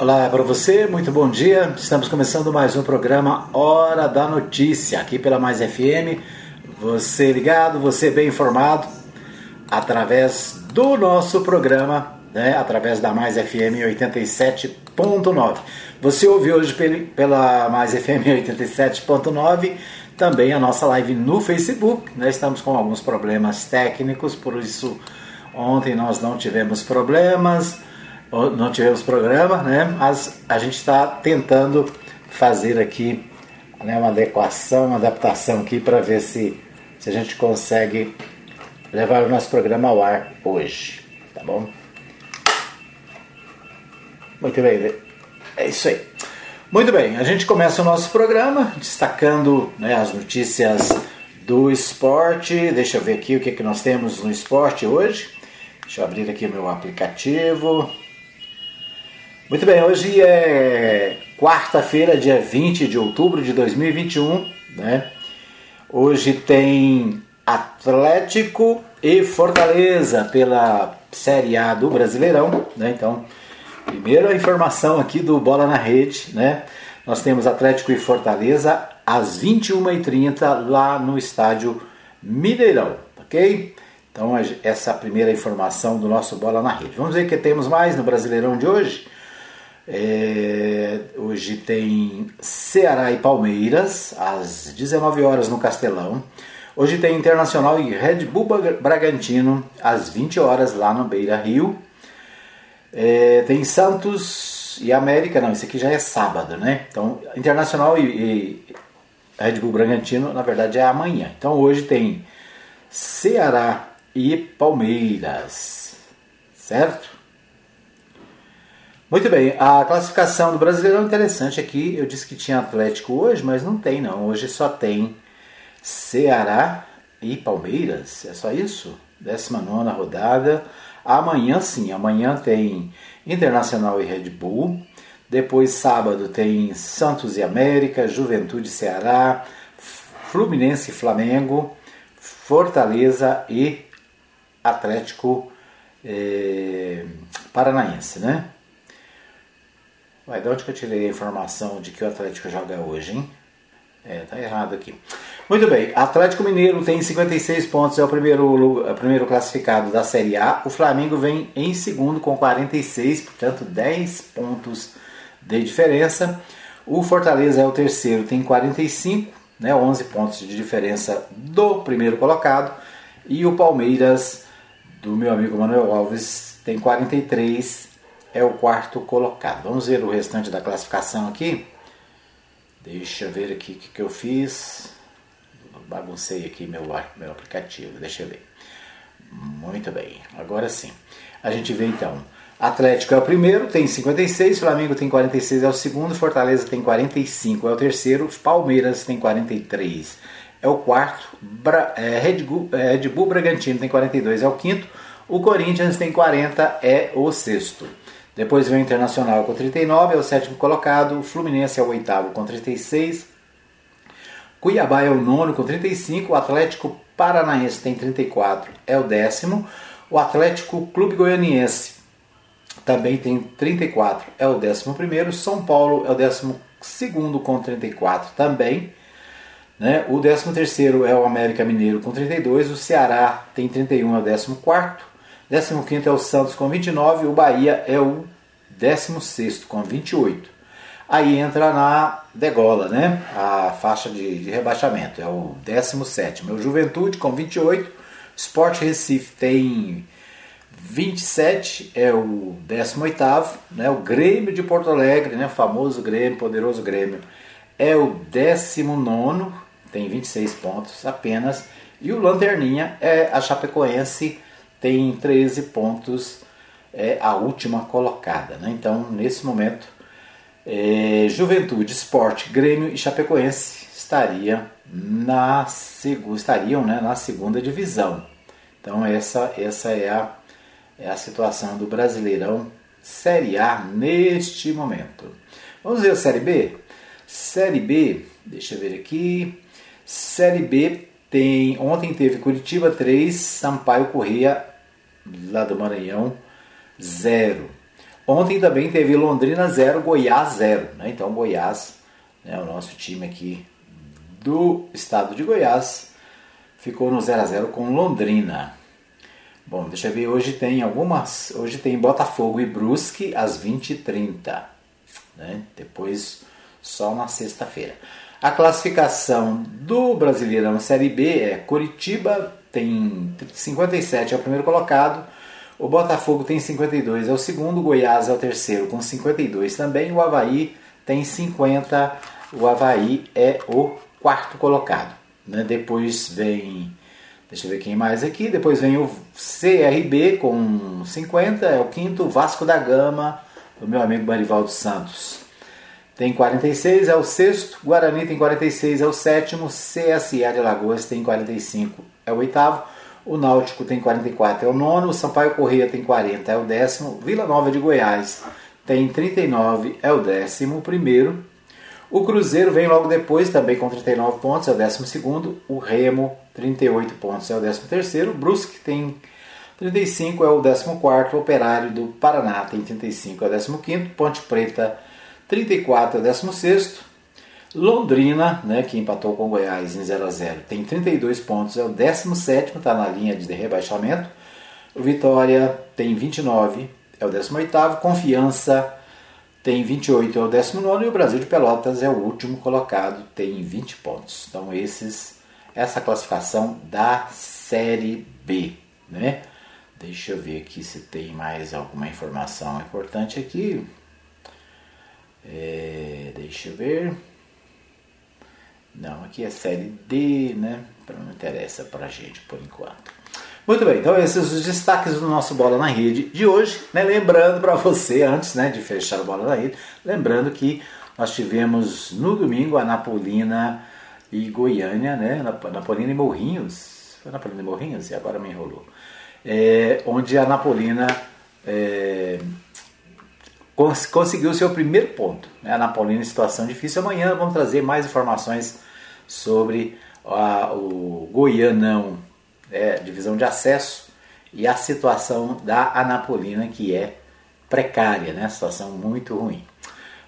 Olá para você, muito bom dia. Estamos começando mais um programa Hora da Notícia, aqui pela Mais FM. Você ligado, você bem informado, através do nosso programa, né, através da Mais FM 87.9. Você ouve hoje pela Mais FM 87.9 também a nossa live no Facebook. Nós estamos com alguns problemas técnicos, por isso ontem nós não tivemos problemas não tivemos programa, né? Mas a gente está tentando fazer aqui né, uma adequação, uma adaptação aqui para ver se, se a gente consegue levar o nosso programa ao ar hoje, tá bom? Muito bem, é isso aí. Muito bem, a gente começa o nosso programa destacando né, as notícias do esporte. Deixa eu ver aqui o que, que nós temos no esporte hoje. Deixa eu abrir aqui o meu aplicativo. Muito bem, hoje é quarta-feira, dia 20 de outubro de 2021, né? Hoje tem Atlético e Fortaleza pela Série A do Brasileirão, né? Então, primeiro a informação aqui do Bola na Rede, né? Nós temos Atlético e Fortaleza às 21h30 lá no estádio Mineirão, ok? Então, essa é a primeira informação do nosso Bola na Rede. Vamos ver o que temos mais no Brasileirão de hoje. É, hoje tem Ceará e Palmeiras, às 19 horas no Castelão. Hoje tem Internacional e Red Bull Bragantino, às 20 horas lá no Beira Rio. É, tem Santos e América, não, isso aqui já é sábado, né? Então, Internacional e, e Red Bull Bragantino, na verdade, é amanhã. Então, hoje tem Ceará e Palmeiras, certo? Muito bem, a classificação do Brasileirão é interessante aqui. Eu disse que tinha Atlético hoje, mas não tem não. Hoje só tem Ceará e Palmeiras. É só isso? 19 rodada. Amanhã sim, amanhã tem Internacional e Red Bull. Depois, sábado, tem Santos e América, Juventude Ceará, Fluminense e Flamengo, Fortaleza e Atlético eh, Paranaense, né? Vai, de onde que eu tirei a informação de que o Atlético joga hoje, hein? É, tá errado aqui. Muito bem, Atlético Mineiro tem 56 pontos, é o primeiro, é o primeiro classificado da Série A. O Flamengo vem em segundo com 46, portanto 10 pontos de diferença. O Fortaleza é o terceiro, tem 45, né, 11 pontos de diferença do primeiro colocado. E o Palmeiras, do meu amigo Manuel Alves, tem 43 é o quarto colocado. Vamos ver o restante da classificação aqui. Deixa eu ver aqui o que, que eu fiz. Baguncei aqui meu, meu aplicativo, deixa eu ver. Muito bem, agora sim. A gente vê então. Atlético é o primeiro, tem 56, Flamengo tem 46, é o segundo, Fortaleza tem 45, é o terceiro, Palmeiras tem 43, é o quarto, Bra é, Red, Bull, é, Red Bull Bragantino tem 42, é o quinto, o Corinthians tem 40, é o sexto. Depois vem o Internacional com 39, é o sétimo colocado. O Fluminense é o oitavo com 36. Cuiabá é o nono com 35. O Atlético Paranaense tem 34, é o décimo. O Atlético Clube Goianiense também tem 34, é o décimo primeiro. São Paulo é o décimo segundo com 34 também. Né? O décimo terceiro é o América Mineiro com 32. O Ceará tem 31, é o décimo quarto. 15 é o Santos com 29, o Bahia é o 16 com 28. Aí entra na degola, né? A faixa de, de rebaixamento, é o 17. É o Juventude com 28, Sport Recife tem 27, é o 18, né? O Grêmio de Porto Alegre, né? O famoso Grêmio, poderoso Grêmio, é o 19, tem 26 pontos apenas. E o Lanterninha é a Chapecoense tem 13 pontos, é a última colocada. Né? Então, nesse momento, é, Juventude, Esporte, Grêmio e Chapecoense estaria na, estariam né, na segunda divisão. Então, essa, essa é, a, é a situação do Brasileirão Série A neste momento. Vamos ver a Série B? Série B, deixa eu ver aqui. Série B tem, ontem teve Curitiba 3, Sampaio Correia, lá do Maranhão, 0. Ontem também teve Londrina 0, Goiás 0. Né? Então Goiás, né, o nosso time aqui do estado de Goiás, ficou no 0 a 0 com Londrina. Bom, deixa eu ver, hoje tem algumas. Hoje tem Botafogo e Brusque às 20h30. Né? Depois só na sexta-feira. A classificação do Brasileirão Série B é Curitiba tem 57, é o primeiro colocado. O Botafogo tem 52, é o segundo. Goiás é o terceiro com 52 também. O Havaí tem 50. O Havaí é o quarto colocado. Né? Depois vem. Deixa eu ver quem mais aqui. Depois vem o CRB com 50, é o quinto. Vasco da Gama, do meu amigo Marivaldo Santos tem 46, é o sexto. Guarani tem 46, é o sétimo. CSA de tem 45, é o oitavo. O Náutico tem 44, é o nono. O Sampaio Correia tem 40, é o décimo. Vila Nova de Goiás tem 39, é o décimo primeiro. O Cruzeiro vem logo depois, também com 39 pontos, é o décimo segundo. O Remo, 38 pontos, é o décimo terceiro. O Brusque tem 35, é o décimo quarto. O Operário do Paraná tem 35, é o décimo quinto. Ponte Preta 34 é o 16. Londrina, né, que empatou com Goiás em 0 a 0 tem 32 pontos, é o 17, está na linha de rebaixamento. O Vitória tem 29, é o 18. Confiança tem 28, é o 19. E o Brasil de Pelotas é o último colocado, tem 20 pontos. Então, esses, essa classificação da Série B. Né? Deixa eu ver aqui se tem mais alguma informação importante aqui. É, deixa eu ver. Não, aqui é série D, né? Não interessa pra gente por enquanto. Muito bem, então esses os destaques do nosso Bola na Rede de hoje. Né? Lembrando para você, antes né, de fechar o Bola na Rede, lembrando que nós tivemos no domingo a Napolina e Goiânia, né? Napolina e Morrinhos. Foi Napolina e Morrinhos? E agora me enrolou. É, onde a Napolina é, conseguiu o seu primeiro ponto. Né? A Napolina em situação difícil. Amanhã vamos trazer mais informações sobre a, o Goianão, né? divisão de acesso, e a situação da Anapolina, que é precária, né? situação muito ruim.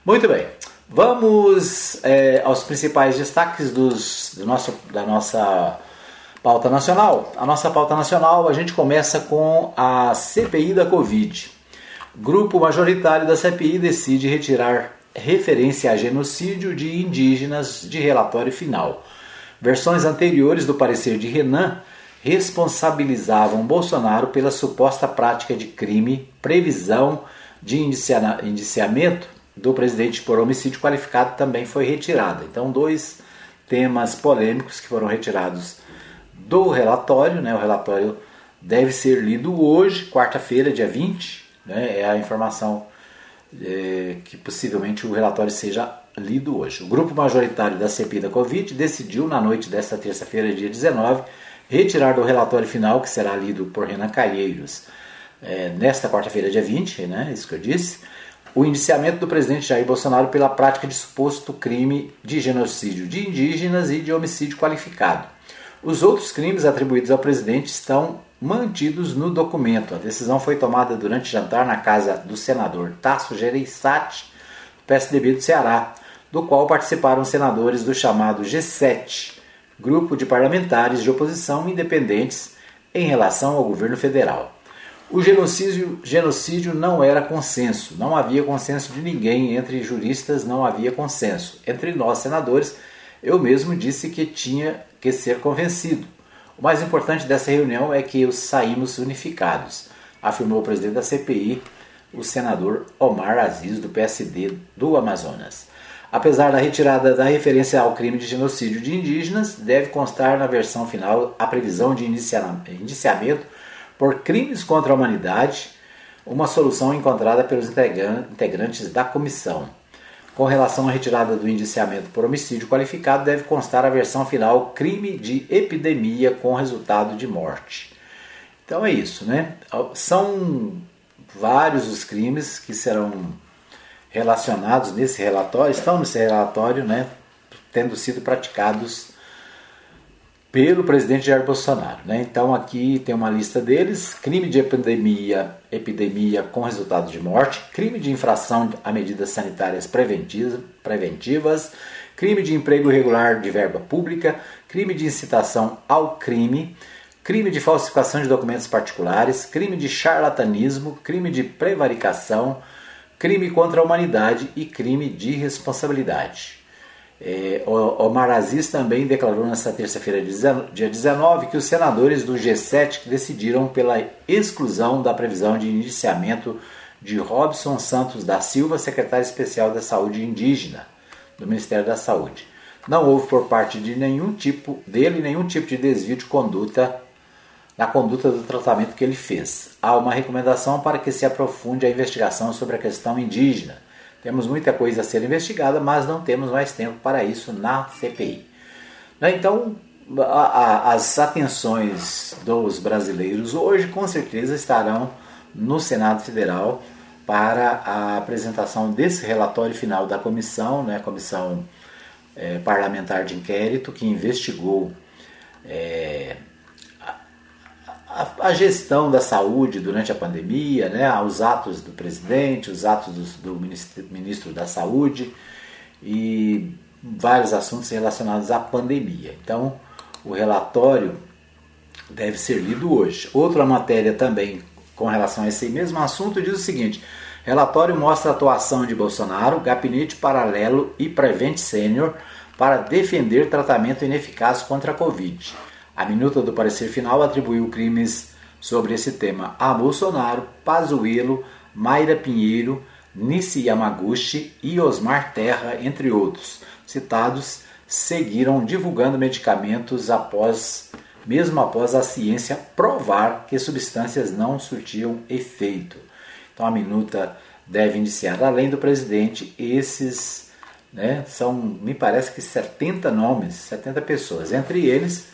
Muito bem, vamos é, aos principais destaques dos, do nosso, da nossa pauta nacional. A nossa pauta nacional, a gente começa com a CPI da Covid. Grupo majoritário da CPI decide retirar referência a genocídio de indígenas de relatório final. Versões anteriores do parecer de Renan responsabilizavam Bolsonaro pela suposta prática de crime, previsão de indiciamento do presidente por homicídio qualificado também foi retirada. Então, dois temas polêmicos que foram retirados do relatório. Né? O relatório deve ser lido hoje, quarta-feira, dia 20, né? É a informação é, que possivelmente o relatório seja lido hoje. O grupo majoritário da CPI da Covid decidiu, na noite desta terça-feira, dia 19, retirar do relatório final, que será lido por Renan Calheiros é, nesta quarta-feira, dia 20, né? isso que eu disse, o indiciamento do presidente Jair Bolsonaro pela prática de suposto crime de genocídio de indígenas e de homicídio qualificado. Os outros crimes atribuídos ao presidente estão mantidos no documento. A decisão foi tomada durante jantar na casa do senador Tasso Gereissati, do PSDB do Ceará, do qual participaram senadores do chamado G7, grupo de parlamentares de oposição independentes em relação ao governo federal. O genocídio, genocídio não era consenso, não havia consenso de ninguém, entre juristas não havia consenso. Entre nós, senadores, eu mesmo disse que tinha que ser convencido. O mais importante dessa reunião é que saímos unificados, afirmou o presidente da CPI, o senador Omar Aziz, do PSD do Amazonas. Apesar da retirada da referência ao crime de genocídio de indígenas, deve constar na versão final a previsão de indiciamento por crimes contra a humanidade, uma solução encontrada pelos integrantes da comissão. Com relação à retirada do indiciamento por homicídio qualificado, deve constar a versão final crime de epidemia com resultado de morte. Então é isso, né? São vários os crimes que serão relacionados nesse relatório, estão nesse relatório, né? Tendo sido praticados pelo presidente Jair Bolsonaro. Né? Então aqui tem uma lista deles: crime de epidemia, epidemia com resultado de morte, crime de infração a medidas sanitárias preventivas, crime de emprego irregular de verba pública, crime de incitação ao crime, crime de falsificação de documentos particulares, crime de charlatanismo, crime de prevaricação, crime contra a humanidade e crime de responsabilidade. É, Omar Aziz também declarou nesta terça-feira, dia 19, que os senadores do G7 decidiram pela exclusão da previsão de iniciamento de Robson Santos da Silva, secretário especial da Saúde Indígena do Ministério da Saúde. Não houve por parte de nenhum tipo dele nenhum tipo de desvio de conduta na conduta do tratamento que ele fez. Há uma recomendação para que se aprofunde a investigação sobre a questão indígena temos muita coisa a ser investigada, mas não temos mais tempo para isso na CPI. Né, então, as atenções dos brasileiros hoje com certeza estarão no Senado Federal para a apresentação desse relatório final da comissão, né, comissão é, parlamentar de inquérito que investigou é, a, a, gestão da saúde durante a pandemia, né, os atos do presidente, os atos do, do ministro, ministro da Saúde e vários assuntos relacionados à pandemia. Então, o relatório deve ser lido hoje. Outra matéria também com relação a esse mesmo assunto diz o seguinte: relatório mostra a atuação de Bolsonaro, gabinete paralelo e Prevent Sênior para defender tratamento ineficaz contra a Covid. A minuta do parecer final atribuiu crimes sobre esse tema a Bolsonaro, Pazuello, Mayra Pinheiro, Nissi Yamaguchi e Osmar Terra, entre outros. Citados seguiram divulgando medicamentos após, mesmo após a ciência provar que substâncias não surtiam efeito. Então a minuta deve iniciar, além do presidente, esses né, são, me parece que 70 nomes, 70 pessoas, entre eles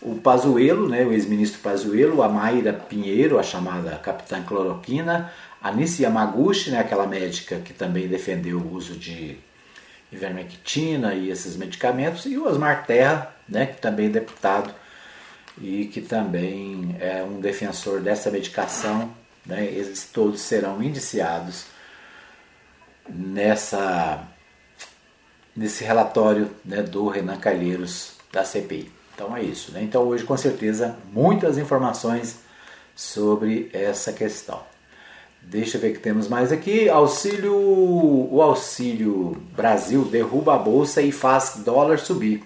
o Pazuello, né, o ex-ministro Pazuello, a Mayra Pinheiro, a chamada Capitã Cloroquina, a Nissi Yamaguchi, né, aquela médica que também defendeu o uso de ivermectina e esses medicamentos, e o Osmar Terra, né, que também é deputado e que também é um defensor dessa medicação. Né, eles todos serão indiciados nessa, nesse relatório né, do Renan Calheiros da CPI. Então é isso. Né? Então hoje com certeza muitas informações sobre essa questão. Deixa eu ver que temos mais aqui. Auxílio, o Auxílio Brasil derruba a bolsa e faz dólar subir.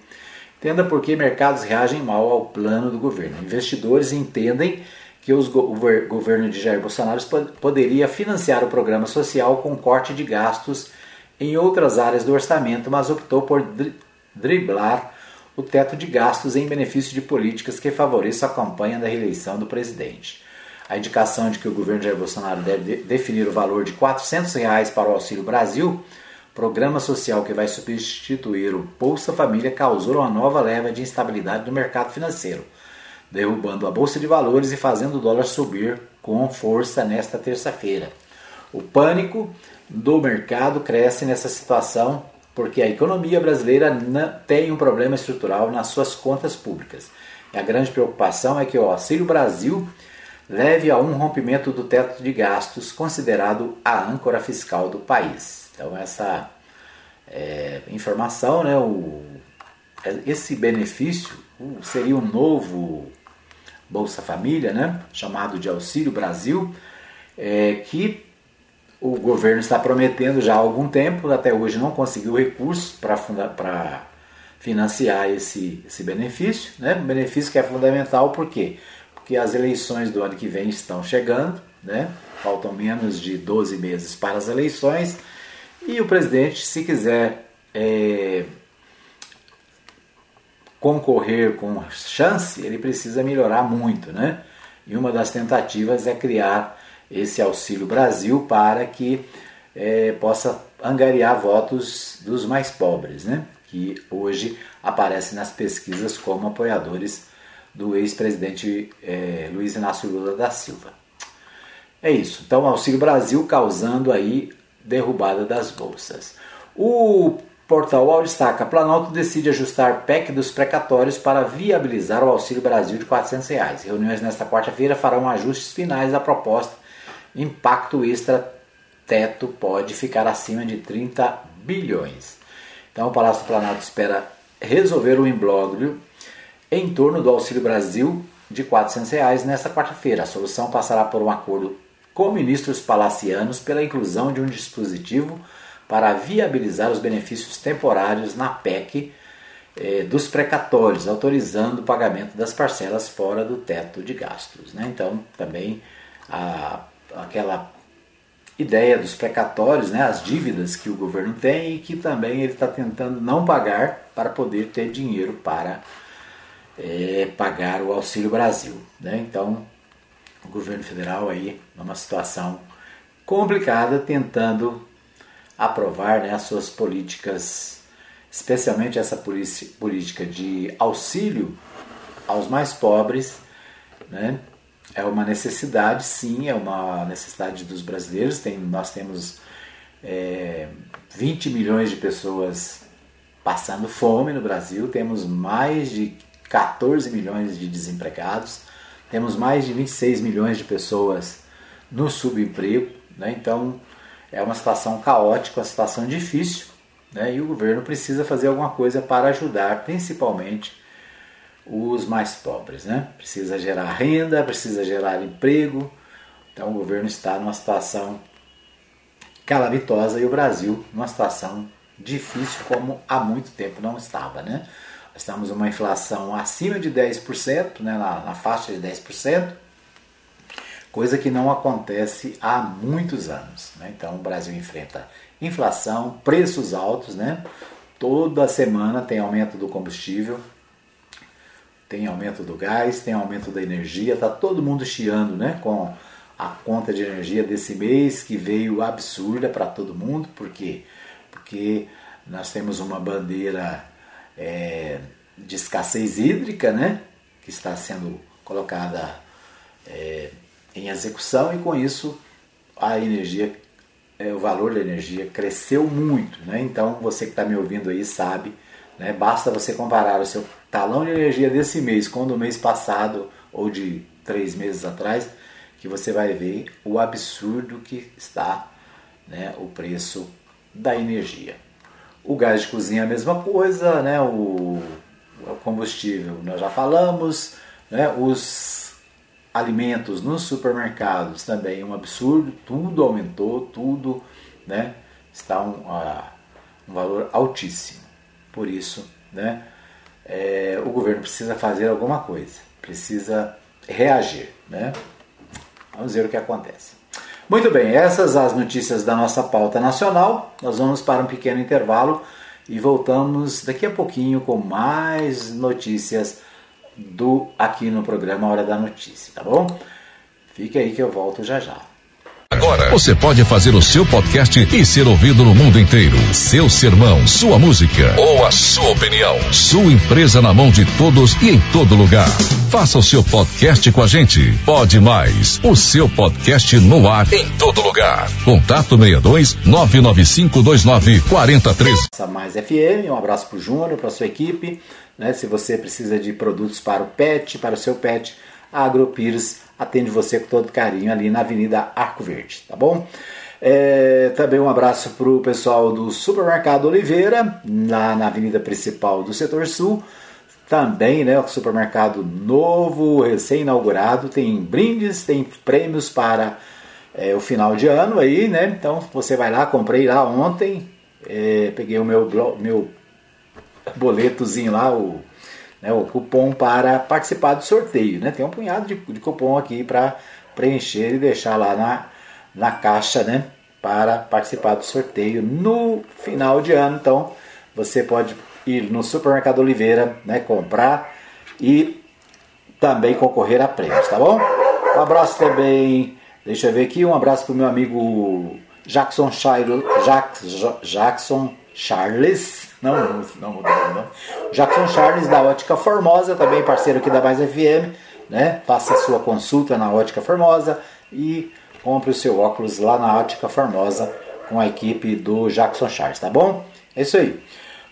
Entenda por que mercados reagem mal ao plano do governo. Investidores entendem que os, o governo de Jair Bolsonaro poderia financiar o programa social com corte de gastos em outras áreas do orçamento, mas optou por driblar o teto de gastos em benefício de políticas que favoreçam a campanha da reeleição do presidente. A indicação de que o governo Jair Bolsonaro deve definir o valor de 400 reais para o Auxílio Brasil, programa social que vai substituir o Bolsa Família, causou uma nova leva de instabilidade no mercado financeiro, derrubando a Bolsa de Valores e fazendo o dólar subir com força nesta terça-feira. O pânico do mercado cresce nessa situação porque a economia brasileira tem um problema estrutural nas suas contas públicas. E a grande preocupação é que o Auxílio Brasil leve a um rompimento do teto de gastos, considerado a âncora fiscal do país. Então, essa é, informação, né, o, esse benefício seria um novo Bolsa Família, né, chamado de Auxílio Brasil, é, que o governo está prometendo já há algum tempo, até hoje não conseguiu recursos para financiar esse, esse benefício, né? um benefício que é fundamental por quê? Porque as eleições do ano que vem estão chegando, né? faltam menos de 12 meses para as eleições, e o presidente, se quiser é, concorrer com chance, ele precisa melhorar muito. Né? E uma das tentativas é criar esse Auxílio Brasil para que é, possa angariar votos dos mais pobres, né? que hoje aparecem nas pesquisas como apoiadores do ex-presidente é, Luiz Inácio Lula da Silva. É isso. Então, Auxílio Brasil causando aí derrubada das bolsas. O Portal UOL destaca: Planalto decide ajustar PEC dos precatórios para viabilizar o Auxílio Brasil de 400 reais. Reuniões nesta quarta-feira farão ajustes finais à proposta. Impacto extra teto pode ficar acima de 30 bilhões. Então, o Palácio do Planalto espera resolver o imbróglio em torno do Auxílio Brasil de 400 reais nesta quarta-feira. A solução passará por um acordo com ministros palacianos pela inclusão de um dispositivo para viabilizar os benefícios temporários na PEC eh, dos precatórios, autorizando o pagamento das parcelas fora do teto de gastos. Né? Então, também a, aquela ideia dos precatórios, né, as dívidas que o governo tem e que também ele está tentando não pagar para poder ter dinheiro para é, pagar o Auxílio Brasil. Né? Então, o governo federal aí numa situação complicada, tentando aprovar né, as suas políticas, especialmente essa política de auxílio aos mais pobres, né? É uma necessidade, sim, é uma necessidade dos brasileiros. Tem, nós temos é, 20 milhões de pessoas passando fome no Brasil, temos mais de 14 milhões de desempregados, temos mais de 26 milhões de pessoas no subemprego, né? então é uma situação caótica, uma situação difícil, né? e o governo precisa fazer alguma coisa para ajudar, principalmente os mais pobres. Né? Precisa gerar renda, precisa gerar emprego, então o governo está numa situação calamitosa e o Brasil numa situação difícil como há muito tempo não estava. Né? Estamos uma inflação acima de 10%, né? na, na faixa de 10%, coisa que não acontece há muitos anos. Né? Então o Brasil enfrenta inflação, preços altos, né? toda semana tem aumento do combustível, tem aumento do gás, tem aumento da energia, está todo mundo chiando né? com a conta de energia desse mês que veio absurda para todo mundo, por quê? Porque nós temos uma bandeira é, de escassez hídrica, né? que está sendo colocada é, em execução e com isso a energia, é, o valor da energia cresceu muito. Né? Então você que está me ouvindo aí sabe, né? basta você comparar o seu talão de energia desse mês com do mês passado ou de três meses atrás, que você vai ver o absurdo que está né, o preço da energia. O gás de cozinha é a mesma coisa, né? o, o combustível nós já falamos, né? os alimentos nos supermercados também um absurdo, tudo aumentou, tudo né, está um, uh, um valor altíssimo. Por isso, né, é, o governo precisa fazer alguma coisa, precisa reagir. Né? Vamos ver o que acontece. Muito bem, essas as notícias da nossa pauta nacional. Nós vamos para um pequeno intervalo e voltamos daqui a pouquinho com mais notícias do aqui no programa Hora da Notícia, tá bom? Fique aí que eu volto já já. Agora você pode fazer o seu podcast e ser ouvido no mundo inteiro. Seu sermão, sua música ou a sua opinião. Sua empresa na mão de todos e em todo lugar. Faça o seu podcast com a gente. Pode mais. O seu podcast no ar em todo lugar. Contato 62 99529 43. Mais FM, um abraço pro Júnior, para sua equipe. Né? Se você precisa de produtos para o pet, para o seu pet, a AgroPires atende você com todo carinho ali na Avenida Arco Verde, tá bom? É, também um abraço para o pessoal do Supermercado Oliveira, lá na avenida principal do setor sul. Também, né, o supermercado novo, recém-inaugurado, tem brindes, tem prêmios para é, o final de ano aí, né? Então você vai lá, comprei lá ontem, é, peguei o meu, meu boletozinho lá, o, né, o cupom para participar do sorteio. Né? Tem um punhado de, de cupom aqui para preencher e deixar lá na, na caixa né, para participar do sorteio no final de ano. Então você pode ir no Supermercado Oliveira, né, comprar e também concorrer a prêmios, tá bom? Um abraço também, deixa eu ver aqui, um abraço para o meu amigo Jackson, Chairo, Jackson Charles, não, não, não. Jackson Charles da Ótica Formosa, também parceiro aqui da Mais FM, né? Faça sua consulta na Ótica Formosa e compre o seu óculos lá na Ótica Formosa com a equipe do Jackson Charles, tá bom? É isso aí.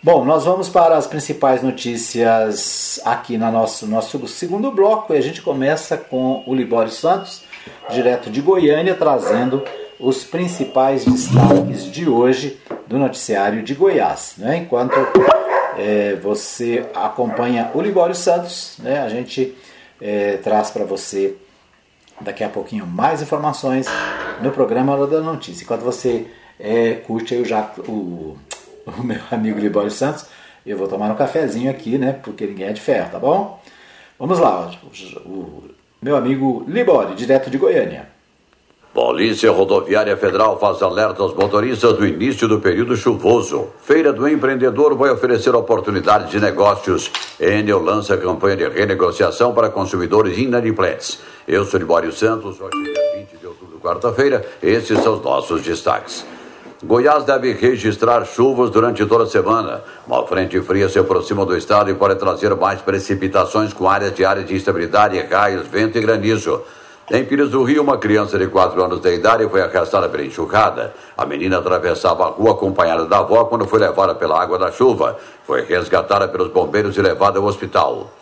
Bom, nós vamos para as principais notícias aqui no nosso, nosso segundo bloco e a gente começa com o Libório Santos, direto de Goiânia, trazendo os principais destaques de hoje do noticiário de Goiás. Né? Enquanto é, você acompanha o Libório Santos, né? a gente é, traz para você daqui a pouquinho mais informações no programa Hora da Notícia. Enquanto você é, curte aí o, o, o meu amigo Libório Santos, eu vou tomar um cafezinho aqui, né? Porque ninguém é de ferro, tá bom? Vamos lá, o, o meu amigo Libório, direto de Goiânia. Polícia Rodoviária Federal faz alerta aos motoristas do início do período chuvoso. Feira do Empreendedor vai oferecer oportunidades de negócios. Enel lança campanha de renegociação para consumidores inadimplentes. Eu sou Libório Santos, hoje é 20 de outubro, quarta-feira. Esses são os nossos destaques. Goiás deve registrar chuvas durante toda a semana. Uma frente fria se aproxima do estado e pode trazer mais precipitações com áreas de área de instabilidade, raios, vento e granizo. Em Pires do Rio, uma criança de 4 anos de idade foi arrastada pela enxurrada. A menina atravessava a rua acompanhada da avó quando foi levada pela água da chuva. Foi resgatada pelos bombeiros e levada ao hospital.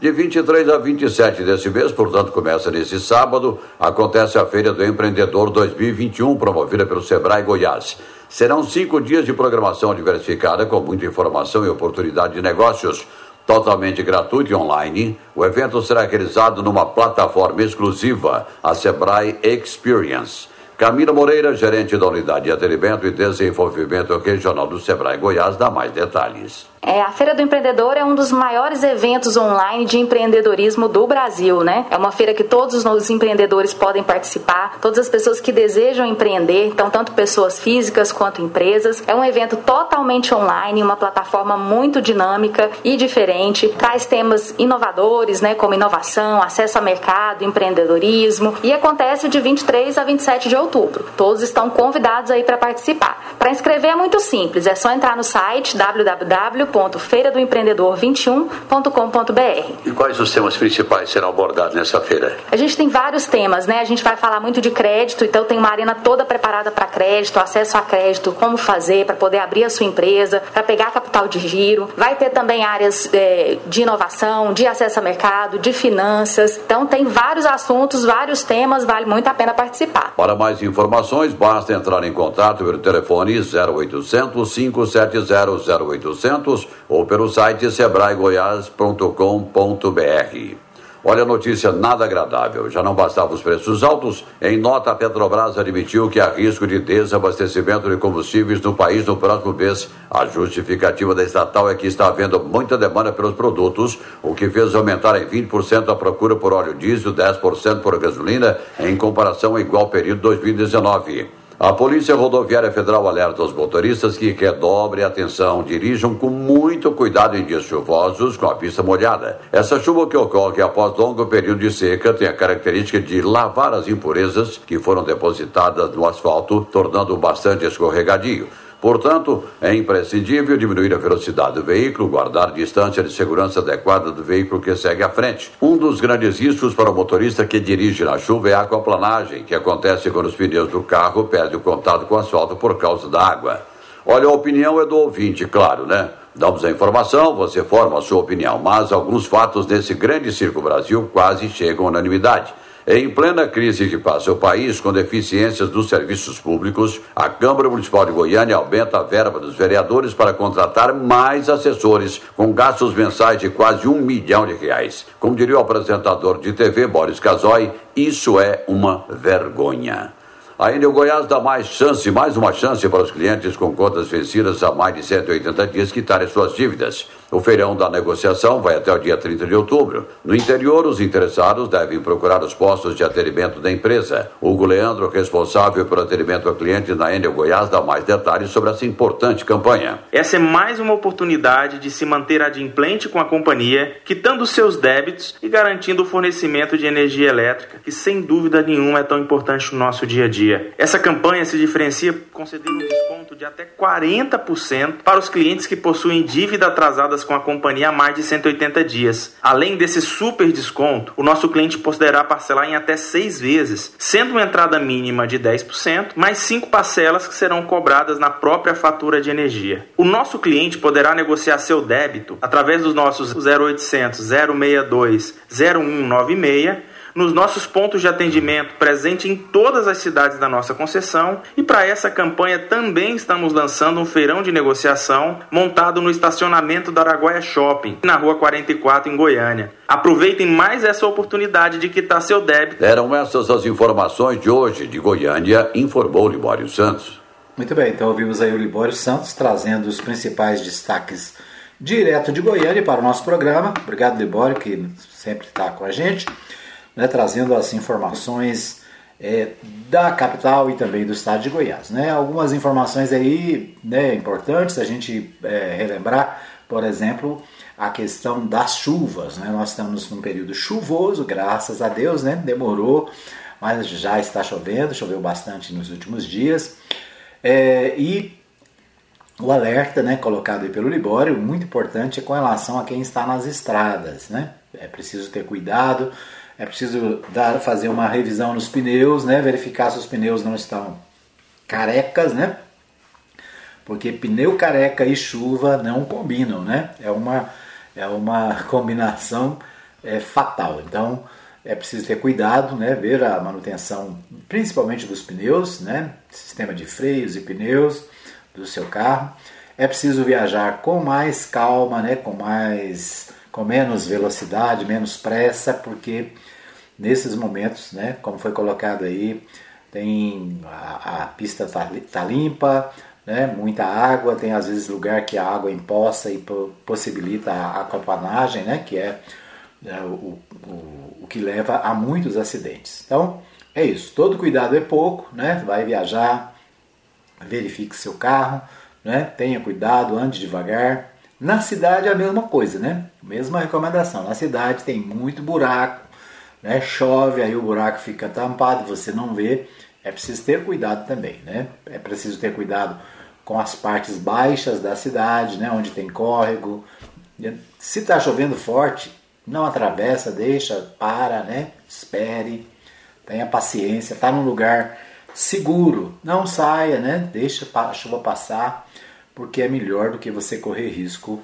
De 23 a 27 desse mês, portanto, começa nesse sábado, acontece a Feira do Empreendedor 2021, promovida pelo Sebrae Goiás. Serão cinco dias de programação diversificada, com muita informação e oportunidade de negócios. Totalmente gratuito e online, o evento será realizado numa plataforma exclusiva, a Sebrae Experience. Camila Moreira, gerente da Unidade de Atendimento e Desenvolvimento Regional do Sebrae Goiás, dá mais detalhes. É, a Feira do Empreendedor é um dos maiores eventos online de empreendedorismo do Brasil, né? É uma feira que todos os empreendedores podem participar, todas as pessoas que desejam empreender, então tanto pessoas físicas quanto empresas. É um evento totalmente online, uma plataforma muito dinâmica e diferente, traz temas inovadores, né, como inovação, acesso a mercado, empreendedorismo e acontece de 23 a 27 de outubro. Todos estão convidados aí para participar. Para inscrever é muito simples, é só entrar no site www www.feiradoempreendedor21.com.br. E quais os temas principais serão abordados nessa feira? A gente tem vários temas, né? A gente vai falar muito de crédito, então tem uma arena toda preparada para crédito, acesso a crédito, como fazer para poder abrir a sua empresa, para pegar capital de giro. Vai ter também áreas é, de inovação, de acesso a mercado, de finanças. Então tem vários assuntos, vários temas, vale muito a pena participar. Para mais informações, basta entrar em contato pelo telefone 0800 570 0800 ou pelo site sebraegoias.com.br. Olha a notícia nada agradável. Já não bastavam os preços altos. Em nota, a Petrobras admitiu que há risco de desabastecimento de combustíveis no país no próximo mês. A justificativa da estatal é que está havendo muita demanda pelos produtos, o que fez aumentar em 20% a procura por óleo diesel, 10% por gasolina, em comparação ao igual período 2019. A Polícia Rodoviária Federal alerta os motoristas que redobrem atenção, dirijam com muito cuidado em dias chuvosos com a pista molhada. Essa chuva que ocorre após longo período de seca tem a característica de lavar as impurezas que foram depositadas no asfalto, tornando-o bastante escorregadio. Portanto, é imprescindível diminuir a velocidade do veículo, guardar distância de segurança adequada do veículo que segue à frente. Um dos grandes riscos para o motorista que dirige na chuva é a aquaplanagem, que acontece quando os pneus do carro perdem o contato com o asfalto por causa da água. Olha, a opinião é do ouvinte, claro, né? Damos a informação, você forma a sua opinião, mas alguns fatos nesse grande circo Brasil quase chegam à unanimidade. Em plena crise que passa o país com deficiências dos serviços públicos, a Câmara Municipal de Goiânia aumenta a verba dos vereadores para contratar mais assessores, com gastos mensais de quase um milhão de reais. Como diria o apresentador de TV, Boris Casoy, isso é uma vergonha. A Enel Goiás dá mais chance, mais uma chance para os clientes com contas vencidas há mais de 180 dias quitarem suas dívidas. O feirão da negociação vai até o dia 30 de outubro. No interior, os interessados devem procurar os postos de atendimento da empresa. Hugo Leandro, responsável pelo atendimento a clientes na Enel Goiás, dá mais detalhes sobre essa importante campanha. Essa é mais uma oportunidade de se manter adimplente com a companhia, quitando seus débitos e garantindo o fornecimento de energia elétrica, que sem dúvida nenhuma é tão importante no nosso dia a dia. Energia. Essa campanha se diferencia concedendo um desconto de até 40% para os clientes que possuem dívida atrasadas com a companhia há mais de 180 dias. Além desse super desconto, o nosso cliente poderá parcelar em até seis vezes, sendo uma entrada mínima de 10%, mais cinco parcelas que serão cobradas na própria fatura de energia. O nosso cliente poderá negociar seu débito através dos nossos 0800 062 0196 nos nossos pontos de atendimento presente em todas as cidades da nossa concessão e para essa campanha também estamos lançando um feirão de negociação montado no estacionamento da Araguaia Shopping, na rua 44 em Goiânia. Aproveitem mais essa oportunidade de quitar seu débito. Eram essas as informações de hoje de Goiânia, informou Libório Santos. Muito bem, então ouvimos aí o Libório Santos trazendo os principais destaques direto de Goiânia para o nosso programa. Obrigado, Libório, que sempre está com a gente né, trazendo as informações é, da capital e também do estado de Goiás. Né? Algumas informações aí né, importantes a gente é, relembrar, por exemplo, a questão das chuvas. Né? Nós estamos num período chuvoso, graças a Deus, né? demorou, mas já está chovendo, choveu bastante nos últimos dias. É, e o alerta né, colocado pelo Libório, muito importante, é com relação a quem está nas estradas. Né? É preciso ter cuidado é preciso dar, fazer uma revisão nos pneus, né? verificar se os pneus não estão carecas, né? Porque pneu careca e chuva não combinam, né? É uma, é uma combinação é, fatal. Então é preciso ter cuidado, né? Ver a manutenção, principalmente dos pneus, né? Sistema de freios e pneus do seu carro. É preciso viajar com mais calma, né? Com mais com menos velocidade, menos pressa, porque nesses momentos, né, como foi colocado aí, tem a, a pista está tá limpa, né, muita água, tem às vezes lugar que a água empoça e possibilita a aquapanagem, né, que é, é o, o, o, que leva a muitos acidentes. Então, é isso, todo cuidado é pouco, né, vai viajar, verifique seu carro, né, tenha cuidado, ande devagar, na cidade é a mesma coisa, né? Mesma recomendação. Na cidade tem muito buraco, né? Chove, aí o buraco fica tampado, você não vê. É preciso ter cuidado também, né? É preciso ter cuidado com as partes baixas da cidade, né? Onde tem córrego. Se está chovendo forte, não atravessa, deixa, para, né? Espere, tenha paciência, está num lugar seguro, não saia, né? Deixa a chuva passar porque é melhor do que você correr risco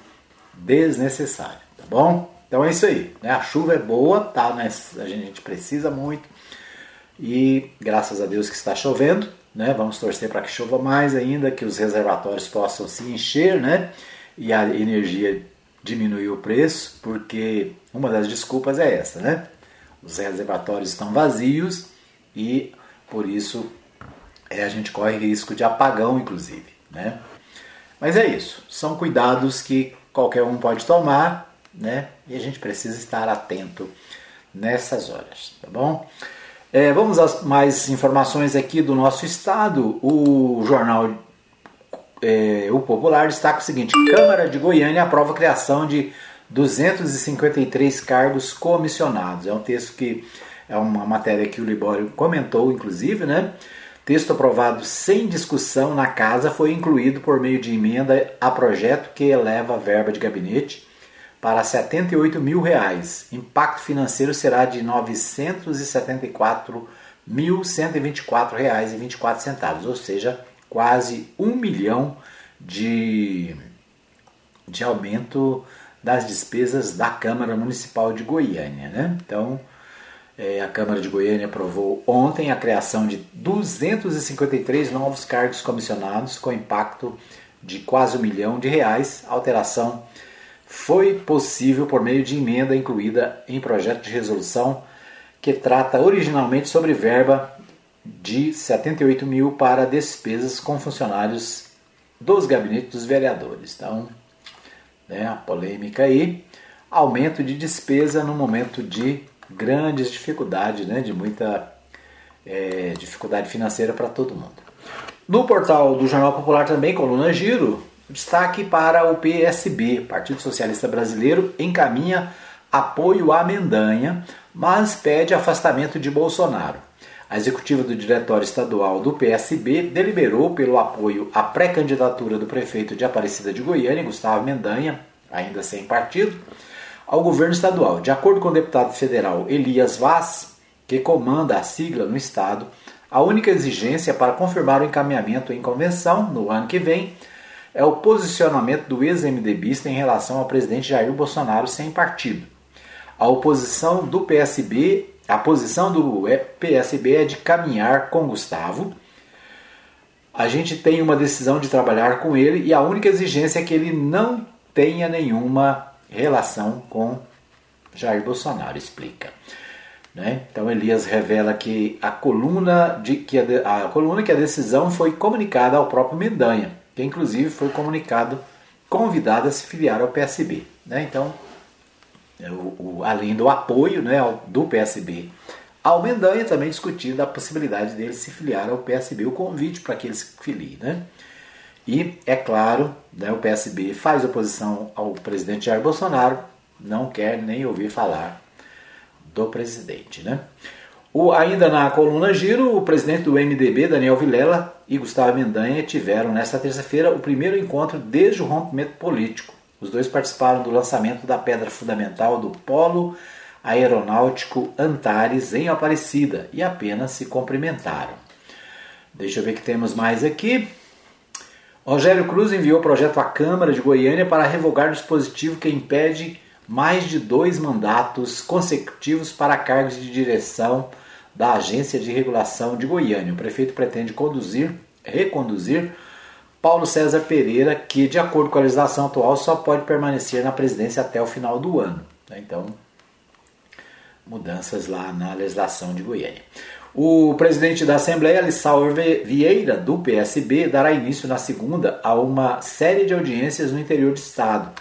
desnecessário, tá bom? Então é isso aí, né? A chuva é boa, tá? Né? A gente precisa muito e graças a Deus que está chovendo, né? Vamos torcer para que chova mais ainda, que os reservatórios possam se encher, né? E a energia diminuir o preço, porque uma das desculpas é essa, né? Os reservatórios estão vazios e por isso é, a gente corre risco de apagão, inclusive, né? Mas é isso, são cuidados que qualquer um pode tomar, né? E a gente precisa estar atento nessas horas, tá bom? É, vamos às mais informações aqui do nosso estado. O jornal é, O Popular destaca o seguinte: Câmara de Goiânia aprova a criação de 253 cargos comissionados. É um texto que é uma matéria que o Libório comentou, inclusive, né? Texto aprovado sem discussão na casa foi incluído por meio de emenda a projeto que eleva a verba de gabinete para 78 mil reais. Impacto financeiro será de 974.124 reais e 24 centavos, ou seja, quase um milhão de, de aumento das despesas da Câmara Municipal de Goiânia, né? Então é, a Câmara de Goiânia aprovou ontem a criação de 253 novos cargos comissionados com impacto de quase um milhão de reais. Alteração foi possível por meio de emenda incluída em projeto de resolução que trata originalmente sobre verba de 78 mil para despesas com funcionários dos gabinetes dos vereadores. Então, né, a polêmica aí, aumento de despesa no momento de grandes dificuldades, né, de muita é, dificuldade financeira para todo mundo. No portal do Jornal Popular também, coluna Giro, destaque para o PSB, Partido Socialista Brasileiro, encaminha apoio à Mendanha, mas pede afastamento de Bolsonaro. A executiva do Diretório Estadual do PSB deliberou pelo apoio à pré-candidatura do prefeito de Aparecida de Goiânia, Gustavo Mendanha, ainda sem partido, ao governo estadual. De acordo com o deputado federal Elias Vaz, que comanda a sigla no estado, a única exigência para confirmar o encaminhamento em convenção no ano que vem é o posicionamento do ex-MDBista em relação ao presidente Jair Bolsonaro sem partido. A oposição do PSB, a posição do PSB é de caminhar com Gustavo. A gente tem uma decisão de trabalhar com ele e a única exigência é que ele não tenha nenhuma relação com Jair Bolsonaro, explica. Né? Então Elias revela que a coluna de que a, a, coluna que a decisão foi comunicada ao próprio Mendanha, que inclusive foi comunicado convidado a se filiar ao PSB. Né? Então, é, o, o, além do apoio né, do PSB ao Mendanha, também discutido a possibilidade dele se filiar ao PSB, o convite para que ele se filie. Né? E, é claro, né, o PSB faz oposição ao presidente Jair Bolsonaro, não quer nem ouvir falar do presidente. Né? O, ainda na coluna Giro, o presidente do MDB, Daniel Vilela, e Gustavo Mendanha tiveram nesta terça-feira o primeiro encontro desde o rompimento político. Os dois participaram do lançamento da pedra fundamental do Polo Aeronáutico Antares em Aparecida e apenas se cumprimentaram. Deixa eu ver o que temos mais aqui. Rogério Cruz enviou o projeto à Câmara de Goiânia para revogar o dispositivo que impede mais de dois mandatos consecutivos para cargos de direção da Agência de Regulação de Goiânia. O prefeito pretende conduzir, reconduzir Paulo César Pereira, que, de acordo com a legislação atual, só pode permanecer na presidência até o final do ano. Então, mudanças lá na legislação de Goiânia. O presidente da Assembleia, Lissauer Vieira, do PSB, dará início na segunda a uma série de audiências no interior do Estado.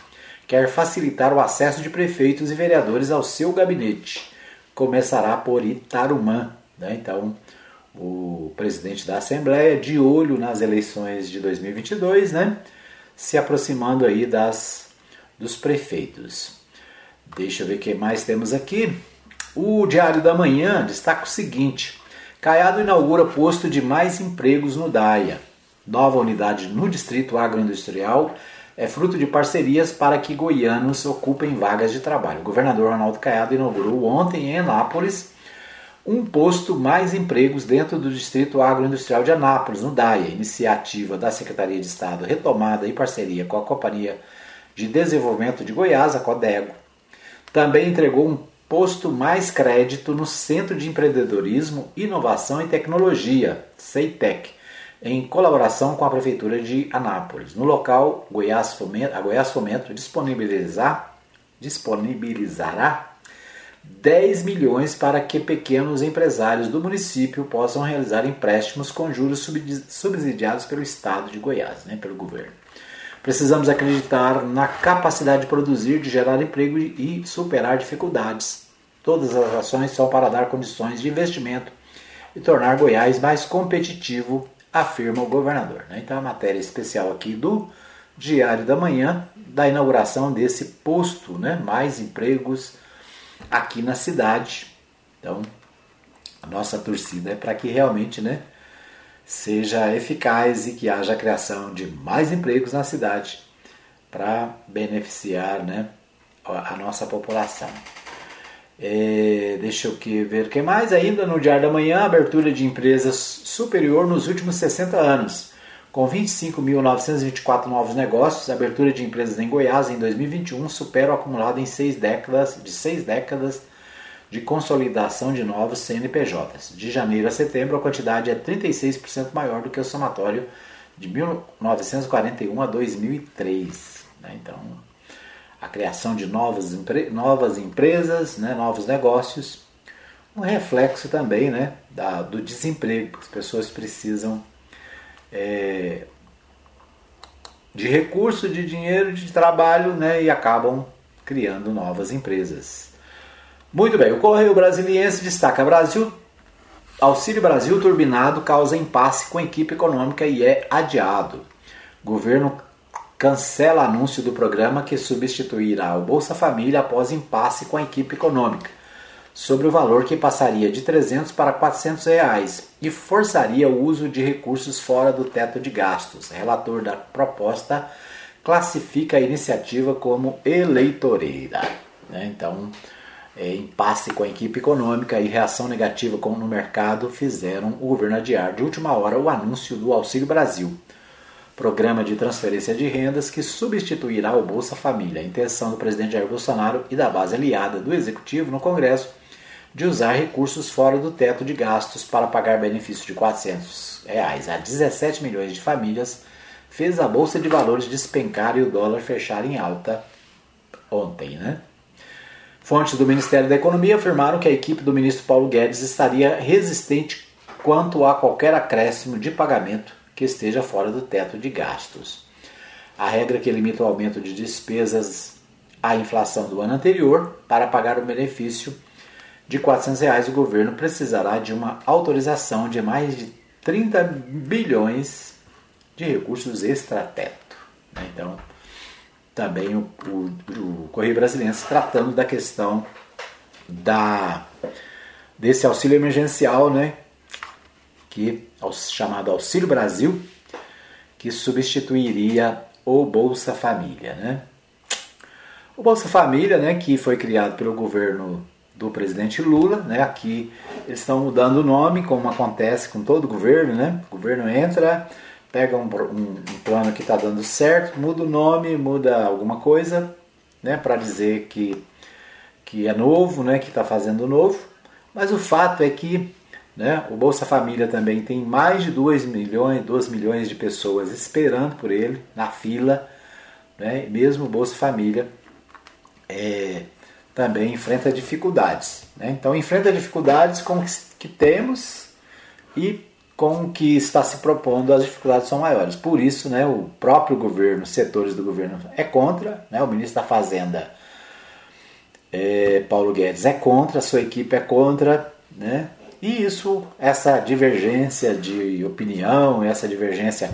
Quer facilitar o acesso de prefeitos e vereadores ao seu gabinete. Começará por Itarumã. Né? Então, o presidente da Assembleia, de olho nas eleições de 2022, né? se aproximando aí das, dos prefeitos. Deixa eu ver o que mais temos aqui. O Diário da Manhã destaca o seguinte: Caiado inaugura posto de mais empregos no DAIA. Nova unidade no Distrito Agroindustrial é fruto de parcerias para que goianos ocupem vagas de trabalho. O governador Ronaldo Caiado inaugurou ontem em Anápolis um posto mais empregos dentro do Distrito Agroindustrial de Anápolis, no DAIA, iniciativa da Secretaria de Estado, retomada em parceria com a Companhia de Desenvolvimento de Goiás, a CODEGO. Também entregou um posto mais crédito no Centro de Empreendedorismo, Inovação e Tecnologia, CEITEC, em colaboração com a Prefeitura de Anápolis. No local, Goiás Fomento, a Goiás Fomento disponibilizar, disponibilizará 10 milhões para que pequenos empresários do município possam realizar empréstimos com juros subsidiados pelo Estado de Goiás, né, pelo governo. Precisamos acreditar na capacidade de produzir, de gerar emprego e superar dificuldades. Todas as ações são para dar condições de investimento e tornar Goiás mais competitivo, afirma o governador. Né? Então, a matéria especial aqui do Diário da Manhã, da inauguração desse posto, né? mais empregos aqui na cidade. Então, a nossa torcida é para que realmente né, seja eficaz e que haja a criação de mais empregos na cidade para beneficiar né, a nossa população. É, deixa eu ver o que mais. Ainda no Diário da Manhã, abertura de empresas superior nos últimos 60 anos. Com 25.924 novos negócios, a abertura de empresas em Goiás em 2021 supera o acumulado em seis décadas, de seis décadas de consolidação de novos CNPJs. De janeiro a setembro, a quantidade é 36% maior do que o somatório de 1941 a 2003. Né? Então, a criação de novas, novas empresas, né? novos negócios, um reflexo também né? da, do desemprego. As pessoas precisam é, de recurso, de dinheiro, de trabalho né? e acabam criando novas empresas. Muito bem, o Correio Brasiliense destaca: Brasil, Auxílio Brasil turbinado causa impasse com equipe econômica e é adiado. Governo cancela anúncio do programa que substituirá o Bolsa Família após impasse com a equipe econômica. sobre o valor que passaria de 300 para 400 reais e forçaria o uso de recursos fora do teto de gastos. Relator da proposta classifica a iniciativa como eleitoreira. Né? Então, é, impasse com a equipe econômica e reação negativa como no mercado fizeram o governo adiar de última hora o anúncio do Auxílio Brasil, programa de transferência de rendas que substituirá o Bolsa Família. A intenção do presidente Jair Bolsonaro e da base aliada do executivo no Congresso de usar recursos fora do teto de gastos para pagar benefício de 400 reais a 17 milhões de famílias fez a bolsa de valores despencar e o dólar fechar em alta ontem, né? Fontes do Ministério da Economia afirmaram que a equipe do ministro Paulo Guedes estaria resistente quanto a qualquer acréscimo de pagamento que esteja fora do teto de gastos. A regra que limita o aumento de despesas à inflação do ano anterior para pagar o benefício de 400 reais, o governo precisará de uma autorização de mais de 30 bilhões de recursos extrateto. Né? Então, também o, o, o Correio Brasileiro tratando da questão da, desse auxílio emergencial, né, que chamado Auxílio Brasil, que substituiria o Bolsa Família, né? O Bolsa Família, né, que foi criado pelo governo do presidente Lula, né? Aqui eles estão mudando o nome, como acontece com todo governo, né? O governo entra, pega um, um, um plano que está dando certo, muda o nome, muda alguma coisa, né, para dizer que, que é novo, né, que está fazendo novo. Mas o fato é que né, o Bolsa Família também tem mais de 2 milhões, 2 milhões de pessoas esperando por ele, na fila. Né, mesmo o Bolsa Família é, também enfrenta dificuldades. Né? Então enfrenta dificuldades com que, que temos e com o que está se propondo, as dificuldades são maiores. Por isso, né, o próprio governo, setores do governo é contra, né, o ministro da Fazenda, é, Paulo Guedes, é contra, a sua equipe é contra, né, e isso, essa divergência de opinião, essa divergência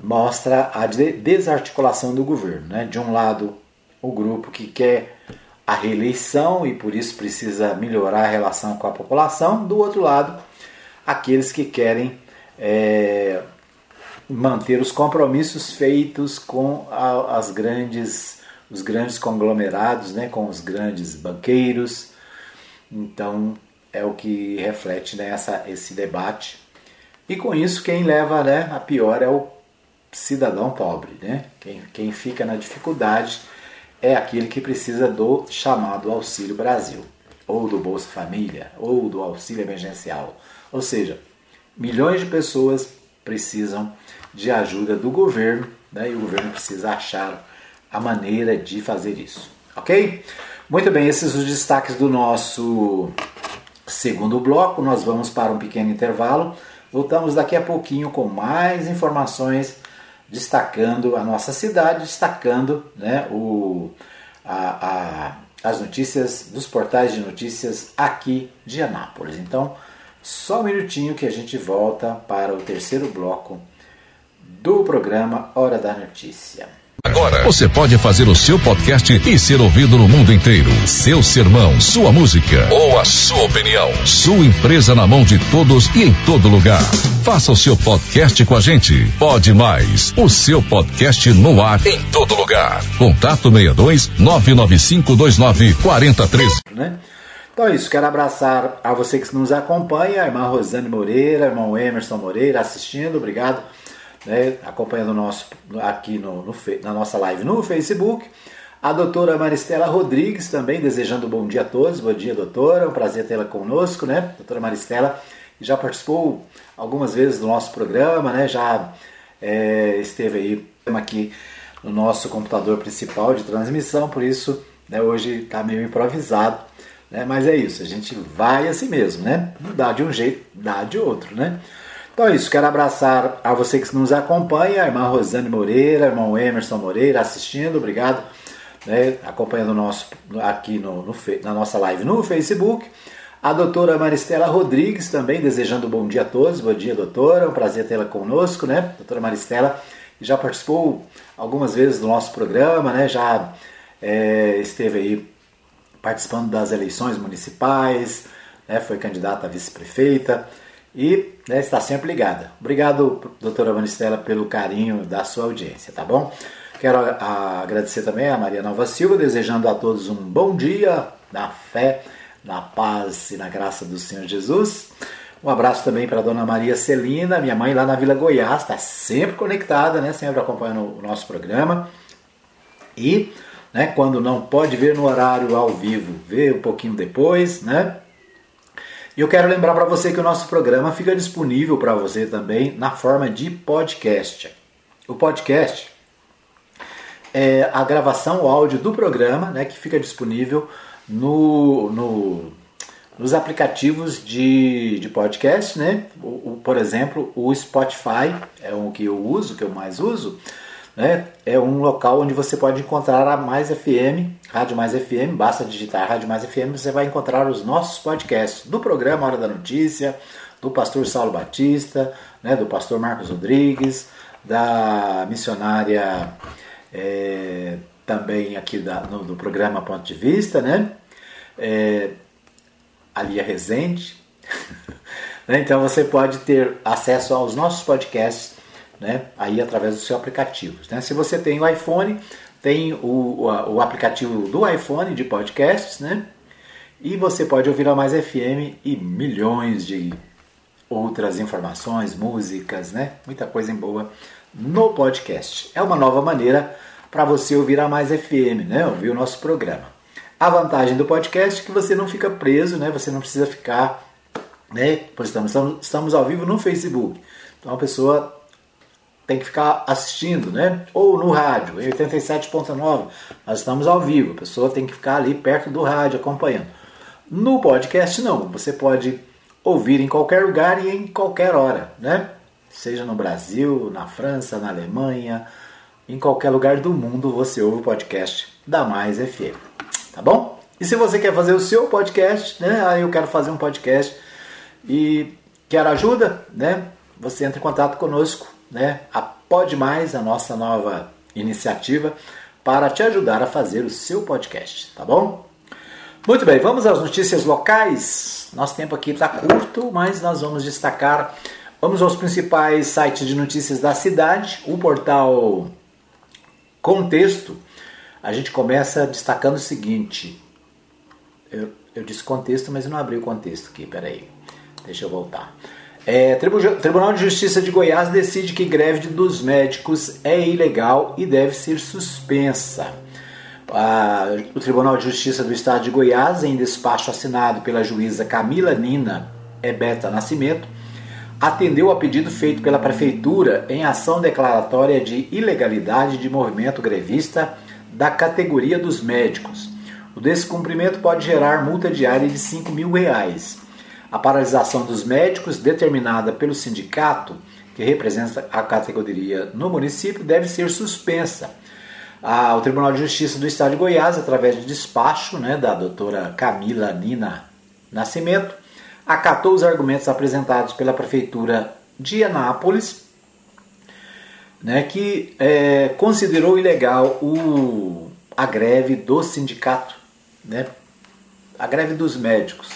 mostra a desarticulação do governo. Né? De um lado, o grupo que quer a reeleição e por isso precisa melhorar a relação com a população, do outro lado, aqueles que querem é, manter os compromissos feitos com as grandes, os grandes conglomerados, né, com os grandes banqueiros. Então é o que reflete né, esse debate. E com isso quem leva né, a pior é o cidadão pobre. Né? Quem, quem fica na dificuldade é aquele que precisa do chamado Auxílio Brasil, ou do Bolsa Família, ou do auxílio emergencial ou seja, milhões de pessoas precisam de ajuda do governo né, e o governo precisa achar a maneira de fazer isso. Ok? Muito bem, esses são os destaques do nosso segundo bloco. Nós vamos para um pequeno intervalo. Voltamos daqui a pouquinho com mais informações destacando a nossa cidade, destacando né, o, a, a, as notícias dos portais de notícias aqui de Anápolis. Então, só um minutinho que a gente volta para o terceiro bloco do programa Hora da Notícia. Agora você pode fazer o seu podcast e ser ouvido no mundo inteiro. Seu sermão, sua música ou a sua opinião. Sua empresa na mão de todos e em todo lugar. Faça o seu podcast com a gente. Pode mais. O seu podcast no ar em todo lugar. Contato 62 995 29 43. Né? Então é isso, quero abraçar a você que nos acompanha, a irmã Rosane Moreira, irmão Emerson Moreira assistindo, obrigado, né, acompanhando nosso aqui no, no, na nossa live no Facebook. A doutora Maristela Rodrigues também, desejando um bom dia a todos. Bom dia, doutora. Um prazer tê-la conosco, né? Doutora Maristela, já participou algumas vezes do nosso programa, né? Já é, esteve aí aqui no nosso computador principal de transmissão, por isso né, hoje está meio improvisado. Né? Mas é isso, a gente vai assim mesmo, né? Dá de um jeito, dá de outro, né? Então é isso, quero abraçar a você que nos acompanha, a irmã Rosane Moreira, irmão Emerson Moreira assistindo, obrigado, né? acompanhando nosso aqui no, no, na nossa live no Facebook. A doutora Maristela Rodrigues também, desejando um bom dia a todos. Bom dia, doutora. Um prazer tê-la conosco, né? Doutora Maristela já participou algumas vezes do nosso programa, né? Já é, esteve aí participando das eleições municipais, né, foi candidata a vice-prefeita e né, está sempre ligada. Obrigado, doutora Vanistela, pelo carinho da sua audiência, tá bom? Quero agradecer também a Maria Nova Silva, desejando a todos um bom dia na fé, na paz e na graça do Senhor Jesus. Um abraço também para a dona Maria Celina, minha mãe lá na Vila Goiás, está sempre conectada, né, sempre acompanhando o nosso programa. E né, quando não pode ver no horário ao vivo, vê um pouquinho depois, né? E eu quero lembrar para você que o nosso programa fica disponível para você também na forma de podcast. O podcast é a gravação, o áudio do programa, né, que fica disponível no, no nos aplicativos de, de podcast, né? O, o, por exemplo, o Spotify é o que eu uso, que eu mais uso né? É um local onde você pode encontrar a Mais FM, Rádio Mais FM, basta digitar Rádio Mais FM, você vai encontrar os nossos podcasts do programa Hora da Notícia, do pastor Saulo Batista, né, do pastor Marcos Rodrigues, da missionária é, também aqui da, no, do programa Ponto de Vista, né? É, Alia Rezende. né? Então você pode ter acesso aos nossos podcasts né? aí através do seu aplicativo. Né? Se você tem o iPhone, tem o, o, aplicativo do iPhone de podcasts, né? E você pode ouvir a Mais FM e milhões de outras informações, músicas, né? Muita coisa boa no podcast. É uma nova maneira para você ouvir a Mais FM, né? Ouvir o nosso programa. A vantagem do podcast é que você não fica preso, né? Você não precisa ficar, né? Pois estamos, estamos ao vivo no Facebook. Então a pessoa tem que ficar assistindo, né? Ou no rádio, em 87.9, nós estamos ao vivo, a pessoa tem que ficar ali perto do rádio acompanhando. No podcast não, você pode ouvir em qualquer lugar e em qualquer hora, né? Seja no Brasil, na França, na Alemanha, em qualquer lugar do mundo você ouve o podcast da Mais FM, tá bom? E se você quer fazer o seu podcast, né? Aí eu quero fazer um podcast e quer ajuda, né? Você entra em contato conosco né, a Pode Mais, a nossa nova iniciativa, para te ajudar a fazer o seu podcast, tá bom? Muito bem, vamos às notícias locais. Nosso tempo aqui está curto, mas nós vamos destacar. Vamos aos principais sites de notícias da cidade. O portal Contexto. A gente começa destacando o seguinte. Eu, eu disse contexto, mas eu não abri o contexto aqui. Peraí, deixa eu voltar. É, Tribunal de Justiça de Goiás decide que greve dos médicos é ilegal e deve ser suspensa. O Tribunal de Justiça do Estado de Goiás, em despacho assinado pela juíza Camila Nina Ebeta Nascimento, atendeu a pedido feito pela Prefeitura em ação declaratória de ilegalidade de movimento grevista da categoria dos médicos. O descumprimento pode gerar multa diária de 5 mil reais. A paralisação dos médicos, determinada pelo sindicato, que representa a categoria no município, deve ser suspensa. Ah, o Tribunal de Justiça do Estado de Goiás, através de despacho né, da doutora Camila Nina Nascimento, acatou os argumentos apresentados pela Prefeitura de Anápolis, né, que é, considerou ilegal o, a greve do sindicato, né, a greve dos médicos.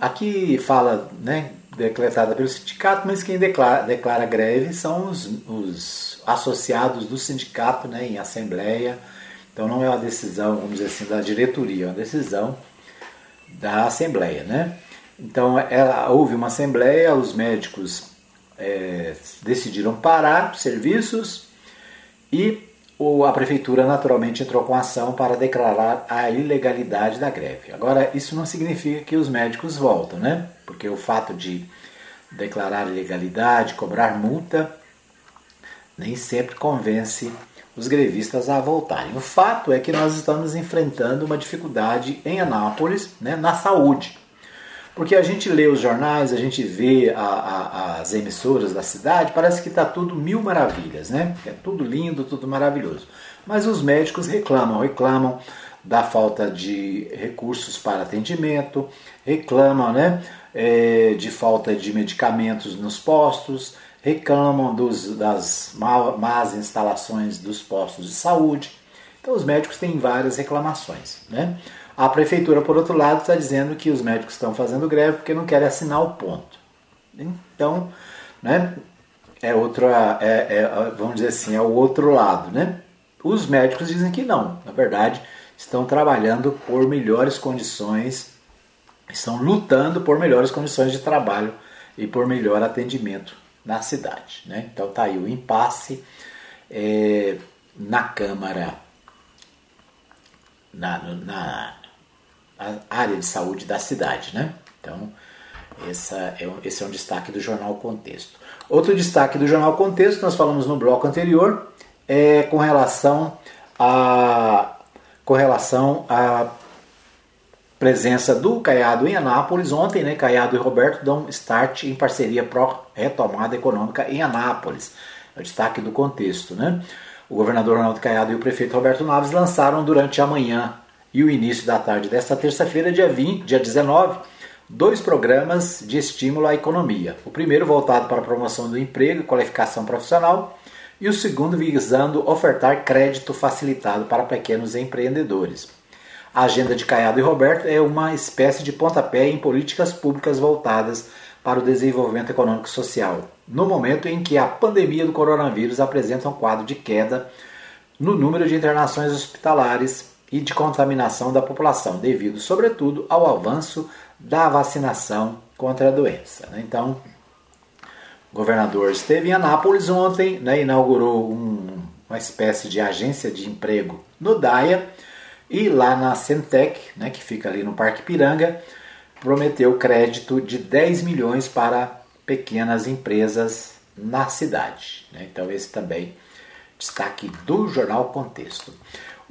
Aqui fala, né, decretada pelo sindicato, mas quem declara, declara greve são os, os associados do sindicato né, em assembleia. Então não é uma decisão, vamos dizer assim, da diretoria, é uma decisão da assembleia. Né? Então ela, houve uma assembleia, os médicos é, decidiram parar os serviços e a prefeitura naturalmente entrou com ação para declarar a ilegalidade da greve. Agora, isso não significa que os médicos voltam, né? Porque o fato de declarar ilegalidade, cobrar multa, nem sempre convence os grevistas a voltarem. O fato é que nós estamos enfrentando uma dificuldade em Anápolis, né, na saúde. Porque a gente lê os jornais, a gente vê a, a, as emissoras da cidade, parece que está tudo mil maravilhas, né? É tudo lindo, tudo maravilhoso. Mas os médicos reclamam, reclamam da falta de recursos para atendimento, reclamam né, é, de falta de medicamentos nos postos, reclamam dos, das más instalações dos postos de saúde. Então os médicos têm várias reclamações. Né? A prefeitura, por outro lado, está dizendo que os médicos estão fazendo greve porque não querem assinar o ponto. Então, né, é outra, é, é, vamos dizer assim, é o outro lado, né? Os médicos dizem que não, na verdade, estão trabalhando por melhores condições, estão lutando por melhores condições de trabalho e por melhor atendimento na cidade. Né? Então tá aí o impasse é, na Câmara, na, na, área de saúde da cidade. Né? Então, essa é, esse é um destaque do Jornal Contexto. Outro destaque do Jornal Contexto, nós falamos no bloco anterior, é com relação a com relação à presença do Caiado em Anápolis. Ontem, né, Caiado e Roberto dão start em parceria pró retomada econômica em Anápolis. É o destaque do contexto. Né? O governador Ronaldo Caiado e o prefeito Roberto Naves lançaram durante a manhã e o início da tarde desta terça-feira, dia 20, dia 19, dois programas de estímulo à economia. O primeiro voltado para a promoção do emprego e qualificação profissional e o segundo visando ofertar crédito facilitado para pequenos empreendedores. A agenda de Caiado e Roberto é uma espécie de pontapé em políticas públicas voltadas para o desenvolvimento econômico e social, no momento em que a pandemia do coronavírus apresenta um quadro de queda no número de internações hospitalares e de contaminação da população, devido, sobretudo, ao avanço da vacinação contra a doença. Né? Então, o governador esteve em Anápolis ontem, né, inaugurou um, uma espécie de agência de emprego no DAIA e lá na Centec, né, que fica ali no Parque Piranga, prometeu crédito de 10 milhões para pequenas empresas na cidade. Né? Então esse também destaque do jornal Contexto.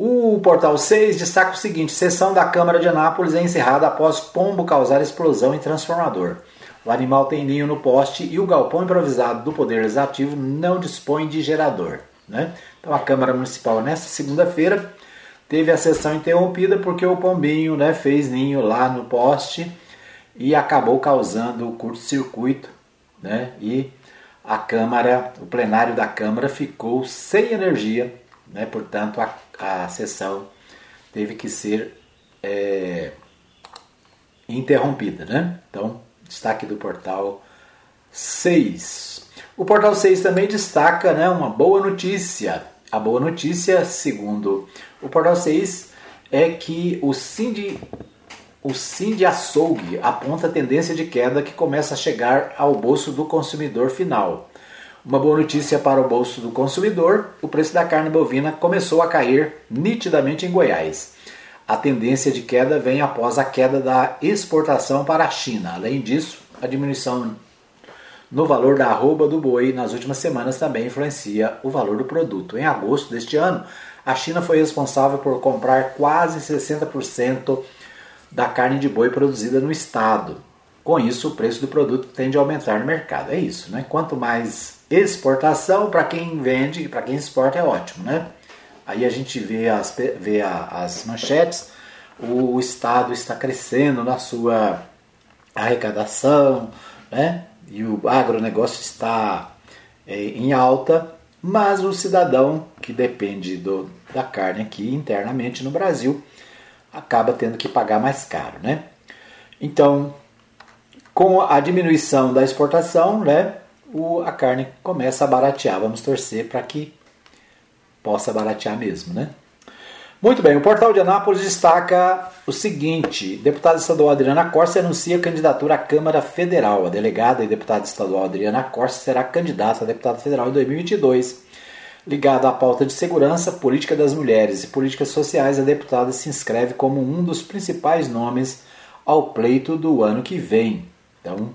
O Portal 6 destaca o seguinte: sessão da Câmara de Anápolis é encerrada após pombo causar explosão em transformador. O animal tem ninho no poste e o galpão improvisado do Poder Legislativo não dispõe de gerador. Né? Então a Câmara Municipal, nesta segunda-feira, teve a sessão interrompida porque o pombinho né, fez ninho lá no poste e acabou causando curto-circuito. Né? E a Câmara, o plenário da Câmara ficou sem energia, né? portanto a a sessão teve que ser é, interrompida. Né? Então, destaque do portal 6. O portal 6 também destaca né, uma boa notícia. A boa notícia, segundo o portal 6, é que o Cindy, o Cindy Açougue aponta a tendência de queda que começa a chegar ao bolso do consumidor final. Uma boa notícia para o bolso do consumidor: o preço da carne bovina começou a cair nitidamente em Goiás. A tendência de queda vem após a queda da exportação para a China. Além disso, a diminuição no valor da arroba do boi nas últimas semanas também influencia o valor do produto. Em agosto deste ano, a China foi responsável por comprar quase 60% da carne de boi produzida no estado. Com isso, o preço do produto tende a aumentar no mercado. É isso, né? Quanto mais Exportação, para quem vende, para quem exporta é ótimo, né? Aí a gente vê as, vê as manchetes, o Estado está crescendo na sua arrecadação, né? E o agronegócio está é, em alta, mas o cidadão que depende do, da carne aqui internamente no Brasil acaba tendo que pagar mais caro, né? Então, com a diminuição da exportação, né, o, a carne começa a baratear. Vamos torcer para que possa baratear mesmo, né? Muito bem, o portal de Anápolis destaca o seguinte: deputada estadual Adriana Corsa anuncia candidatura à Câmara Federal. A delegada e deputada estadual Adriana Corsa será candidata a deputada federal em 2022. Ligada à pauta de segurança, política das mulheres e políticas sociais, a deputada se inscreve como um dos principais nomes ao pleito do ano que vem. Então,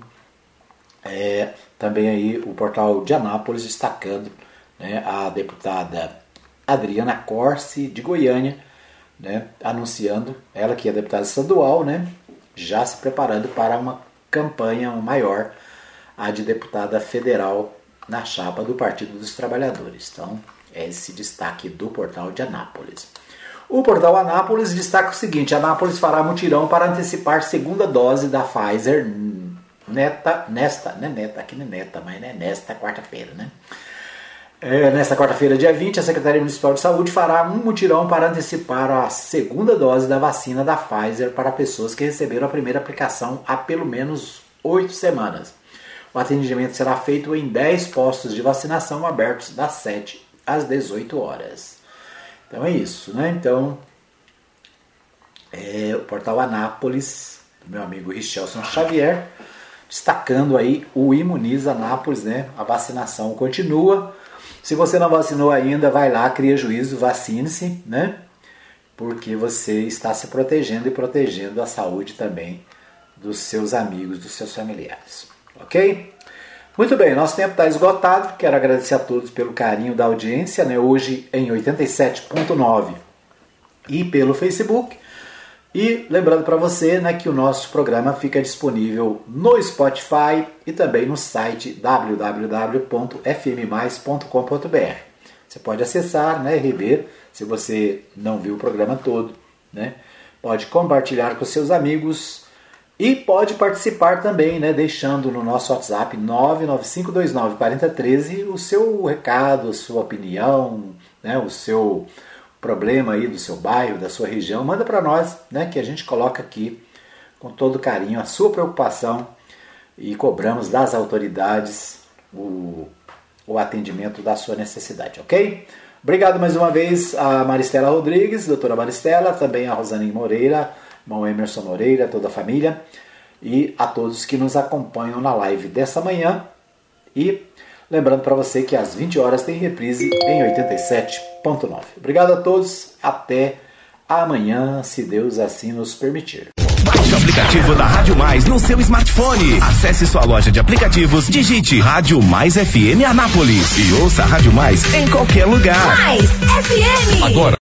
é, também aí o portal de Anápolis destacando né, a deputada Adriana Corsi de Goiânia, né, anunciando, ela que é deputada estadual, né, já se preparando para uma campanha maior, a de deputada federal na chapa do Partido dos Trabalhadores. Então, é esse destaque do portal de Anápolis. O portal Anápolis destaca o seguinte: Anápolis fará mutirão para antecipar segunda dose da Pfizer neta, nesta, né, neta, aqui não é neta, mas né, nesta quarta-feira, né? É, nesta quarta-feira, dia 20, a Secretaria Municipal de Saúde fará um mutirão para antecipar a segunda dose da vacina da Pfizer para pessoas que receberam a primeira aplicação há pelo menos oito semanas. O atendimento será feito em 10 postos de vacinação abertos das 7 às 18 horas. Então é isso, né? Então, é, o portal Anápolis, do meu amigo Richelson Xavier, destacando aí o Imuniza Anápolis, né? A vacinação continua. Se você não vacinou ainda, vai lá, cria juízo, vacine-se, né? Porque você está se protegendo e protegendo a saúde também dos seus amigos, dos seus familiares. Ok? Muito bem, nosso tempo está esgotado. Quero agradecer a todos pelo carinho da audiência, né? Hoje em 87.9 e pelo Facebook. E lembrando para você né, que o nosso programa fica disponível no Spotify e também no site www.fmmais.com.br. Você pode acessar né, rever se você não viu o programa todo. Né? Pode compartilhar com seus amigos e pode participar também, né, deixando no nosso WhatsApp 995294013 o seu recado, a sua opinião, né, o seu problema aí do seu bairro, da sua região, manda para nós, né, que a gente coloca aqui com todo carinho a sua preocupação e cobramos das autoridades o, o atendimento da sua necessidade, ok? Obrigado mais uma vez a Maristela Rodrigues, doutora Maristela, também a Rosane Moreira, irmão Emerson Moreira, toda a família, e a todos que nos acompanham na live dessa manhã. E Lembrando para você que às 20 horas tem reprise em 87.9. Obrigado a todos, até amanhã, se Deus assim nos permitir. Baixe o aplicativo da Rádio Mais no seu smartphone. Acesse sua loja de aplicativos, digite Rádio Mais FM Anápolis e ouça a Rádio Mais em qualquer lugar. Mais FM. Agora